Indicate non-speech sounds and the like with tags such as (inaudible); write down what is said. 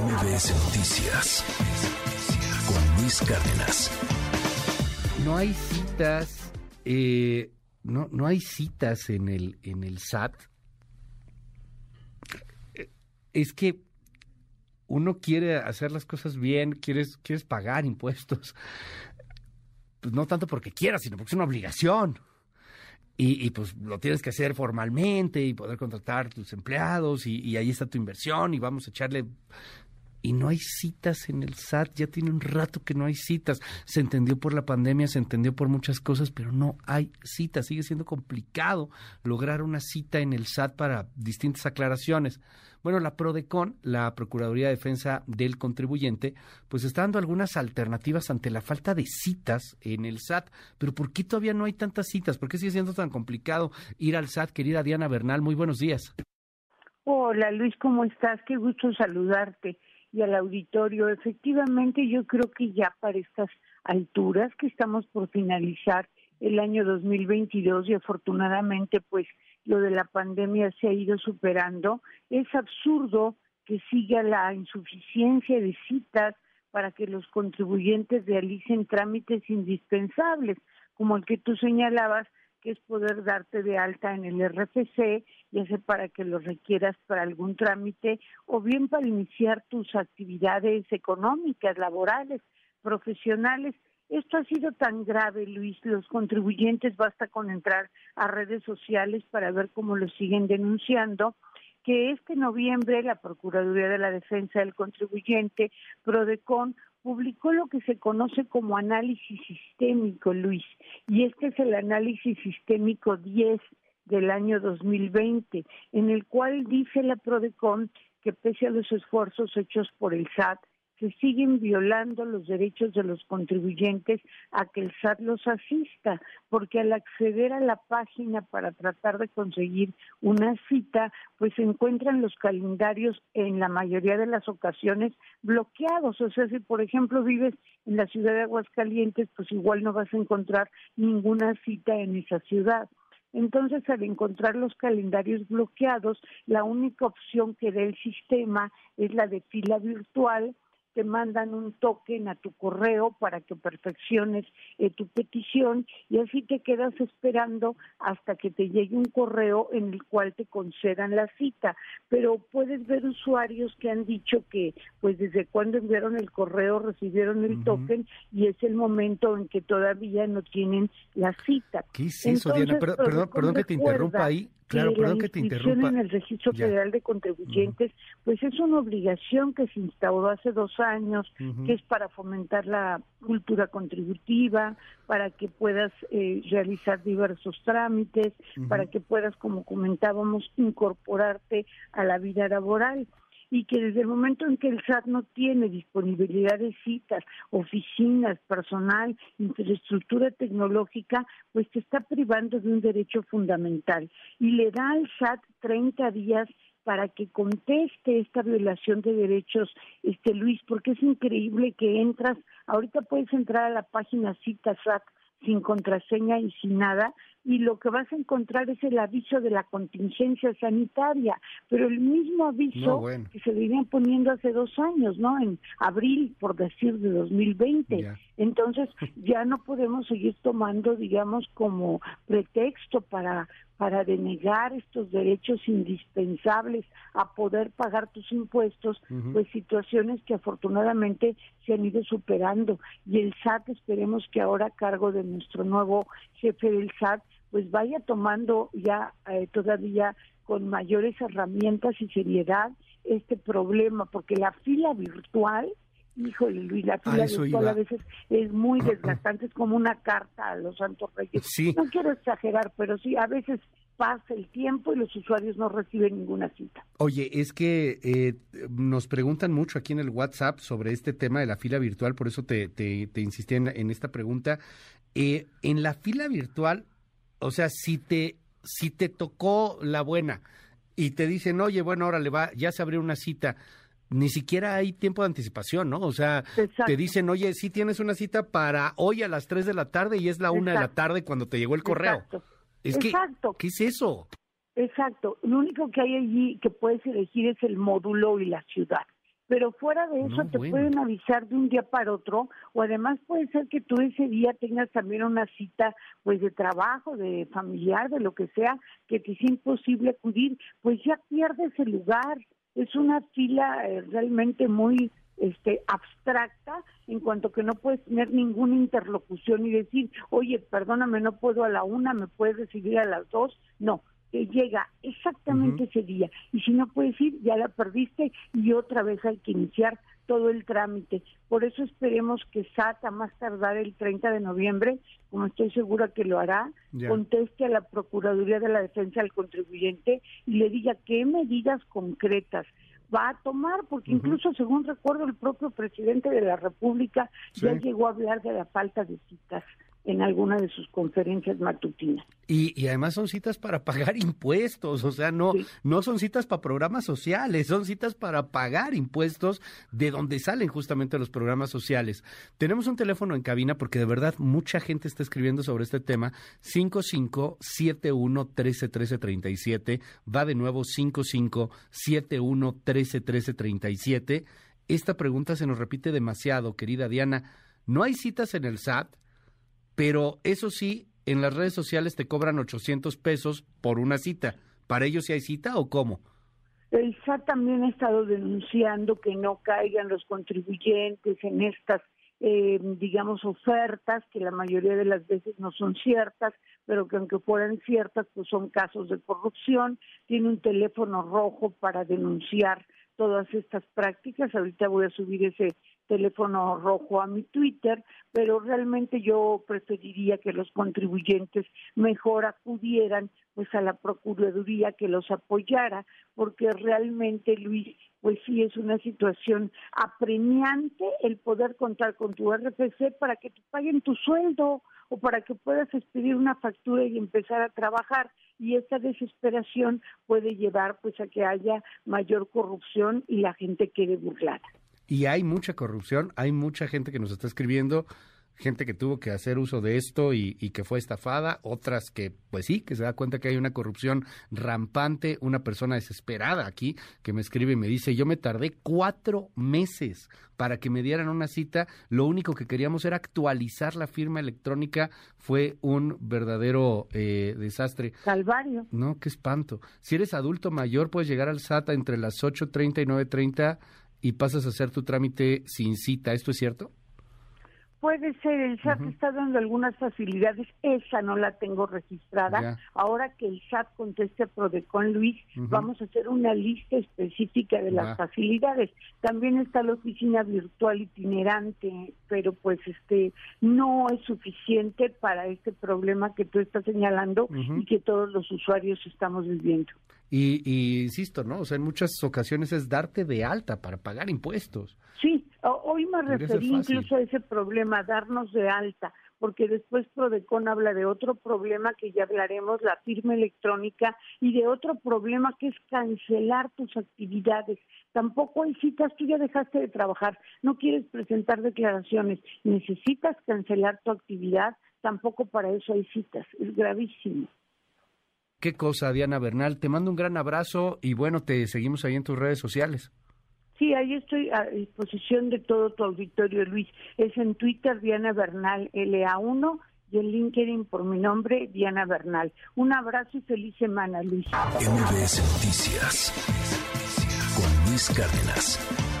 MBS Noticias con Luis Cárdenas. No hay citas, eh, no, no hay citas en el, en el SAT. Es que uno quiere hacer las cosas bien, quieres, quieres pagar impuestos. Pues no tanto porque quieras, sino porque es una obligación. Y, pues lo tienes que hacer formalmente y poder contratar tus empleados y, y, ahí está tu inversión y vamos a echarle... Y no hay citas en el SAT, ya tiene un rato que no hay citas. Se entendió por la pandemia, se entendió por muchas cosas, pero no hay citas. Sigue siendo complicado lograr una cita en el SAT para distintas aclaraciones. Bueno, la PRODECON, la Procuraduría de Defensa del Contribuyente, pues está dando algunas alternativas ante la falta de citas en el SAT. Pero ¿por qué todavía no hay tantas citas? ¿Por qué sigue siendo tan complicado ir al SAT? Querida Diana Bernal, muy buenos días. Hola Luis, ¿cómo estás? Qué gusto saludarte y al auditorio. Efectivamente, yo creo que ya para estas alturas que estamos por finalizar el año 2022 y afortunadamente pues lo de la pandemia se ha ido superando, es absurdo que siga la insuficiencia de citas para que los contribuyentes realicen trámites indispensables, como el que tú señalabas, que es poder darte de alta en el RFC, ya sea para que lo requieras para algún trámite o bien para iniciar tus actividades económicas, laborales, profesionales. Esto ha sido tan grave, Luis. Los contribuyentes basta con entrar a redes sociales para ver cómo lo siguen denunciando que este noviembre la Procuraduría de la Defensa del Contribuyente, Prodecon, publicó lo que se conoce como análisis sistémico, Luis, y este es el análisis sistémico 10 del año 2020, en el cual dice la Prodecon que pese a los esfuerzos hechos por el SAT se siguen violando los derechos de los contribuyentes a que el SAT los asista, porque al acceder a la página para tratar de conseguir una cita, pues encuentran los calendarios en la mayoría de las ocasiones bloqueados. O sea, si por ejemplo vives en la ciudad de Aguascalientes, pues igual no vas a encontrar ninguna cita en esa ciudad. Entonces, al encontrar los calendarios bloqueados, la única opción que da el sistema es la de fila virtual, te mandan un token a tu correo para que perfecciones eh, tu petición y así te quedas esperando hasta que te llegue un correo en el cual te concedan la cita. Pero puedes ver usuarios que han dicho que pues desde cuando enviaron el correo recibieron el token y es el momento en que todavía no tienen la cita. ¿Qué es eso, Diana? Perdón, perdón que te interrumpa ahí. Claro, que perdón que te interrumpa. en el Registro Federal de Contribuyentes, pues es una obligación que se instauró hace dos años, que es para fomentar la cultura contributiva, para que puedas eh, realizar diversos trámites, para que puedas, como comentábamos, incorporarte a la vida laboral y que desde el momento en que el SAT no tiene disponibilidad de citas, oficinas, personal, infraestructura tecnológica, pues te está privando de un derecho fundamental y le da al SAT 30 días para que conteste esta violación de derechos, este Luis, porque es increíble que entras, ahorita puedes entrar a la página Cita SAT sin contraseña y sin nada, y lo que vas a encontrar es el aviso de la contingencia sanitaria, pero el mismo aviso que se venían poniendo hace dos años, ¿no? En abril, por decir, de 2020. Entonces, (laughs) ya no podemos seguir tomando, digamos, como pretexto para para denegar estos derechos indispensables a poder pagar tus impuestos, pues situaciones que afortunadamente se han ido superando. Y el SAT, esperemos que ahora a cargo de nuestro nuevo jefe del SAT, pues vaya tomando ya eh, todavía con mayores herramientas y seriedad este problema, porque la fila virtual, híjole Luis, la fila virtual a veces es muy desgastante, es como una carta a los santos reyes. No quiero exagerar, pero sí, a veces pasa el tiempo y los usuarios no reciben ninguna cita. Oye, es que eh, nos preguntan mucho aquí en el WhatsApp sobre este tema de la fila virtual, por eso te, te, insistí en, esta pregunta. Eh, en la fila virtual, o sea, si te, si te tocó la buena y te dicen, oye, bueno, ahora le va, ya se abrió una cita, ni siquiera hay tiempo de anticipación, ¿no? O sea, te dicen, oye, sí tienes una cita para hoy a las 3 de la tarde y es la 1 de la tarde cuando te llegó el correo. Exacto. ¿qué es eso? Exacto. Lo único que hay allí que puedes elegir es el módulo y la ciudad pero fuera de eso te pueden avisar de un día para otro o además puede ser que tú ese día tengas también una cita pues de trabajo, de familiar, de lo que sea, que te es imposible acudir, pues ya pierdes el lugar. Es una fila eh, realmente muy este, abstracta en cuanto que no puedes tener ninguna interlocución y decir, oye, perdóname, no puedo a la una, me puedes recibir a las dos. No, que llega exactamente ese día. Y si no puedes ir, ya la perdiste y otra vez hay que iniciar todo el trámite. Por eso esperemos que SAT, a más tardar el 30 de noviembre, como estoy segura que lo hará, conteste a la Procuraduría de la Defensa del Contribuyente y le diga qué medidas concretas va a tomar, porque incluso según recuerdo el propio presidente de la República ya llegó a hablar de la falta de citas en alguna de sus conferencias matutinas. Y, además son citas para pagar (laughs) impuestos, o sea, no, no son citas para programas sociales, son citas para pagar impuestos de donde salen justamente los programas sociales. Tenemos un teléfono en cabina porque de verdad mucha gente está escribiendo sobre este tema, 5571131337, va de nuevo 5571131337. Esta pregunta se nos repite demasiado, querida Diana. ¿No hay citas en el SAT? Pero eso sí, en las redes sociales te cobran 800 pesos por una cita. ¿Para ellos sí hay cita o cómo? El SAT también ha estado denunciando que no caigan los contribuyentes en estas, eh, digamos, ofertas, que la mayoría de las veces no son ciertas, pero que aunque fueran ciertas, pues son casos de corrupción. Tiene un teléfono rojo para denunciar todas estas prácticas. Ahorita voy a subir ese teléfono rojo a mi Twitter, pero realmente yo preferiría que los contribuyentes mejor acudieran pues a la Procuraduría que los apoyara, porque realmente, Luis, pues sí es una situación apremiante el poder contar con tu RFC para que te paguen tu sueldo o para que puedas expedir una factura y empezar a trabajar. Y esta desesperación puede llevar pues a que haya mayor corrupción y la gente quede burlada y hay mucha corrupción, hay mucha gente que nos está escribiendo, gente que tuvo que hacer uso de esto y, que fue estafada, otras que, pues sí, que se da cuenta que hay una corrupción rampante, una persona desesperada aquí que me escribe y me dice, yo me tardé cuatro meses para que me dieran una cita, lo único que queríamos era actualizar la firma electrónica, fue un verdadero eh, desastre. Calvario. No, qué espanto. Si eres adulto mayor, puedes llegar al SATA entre las 8.30 y 9.30 y pasas a hacer tu trámite sin cita. ¿Esto es cierto? Puede ser, el SAT está dando algunas facilidades, esa no la tengo registrada. Ahora que el SAT conteste a Prodecon Luis, vamos a hacer una lista específica de las facilidades. También está la oficina virtual itinerante, pero pues este no es suficiente para este problema que tú estás señalando y que todos los usuarios estamos viviendo. Y, insisto, ¿no? O sea, en muchas ocasiones es darte de alta para pagar impuestos. Sí, hoy me referí incluso a ese problema, darnos de alta, porque después Prodecon habla de otro problema que ya hablaremos, la firma electrónica, y de otro problema que es cancelar tus actividades. Tampoco hay citas, tú ya dejaste de trabajar, no quieres presentar declaraciones, necesitas cancelar tu actividad, tampoco para eso hay citas, es gravísimo. Qué cosa, Diana Bernal. Te mando un gran abrazo y bueno, te seguimos ahí en tus redes sociales. Sí, ahí estoy a disposición de todo tu auditorio, Luis. Es en Twitter Diana Bernal LA1 y en LinkedIn por mi nombre, Diana Bernal. Un abrazo y feliz semana, Luis. MBS Noticias con Luis Cárdenas.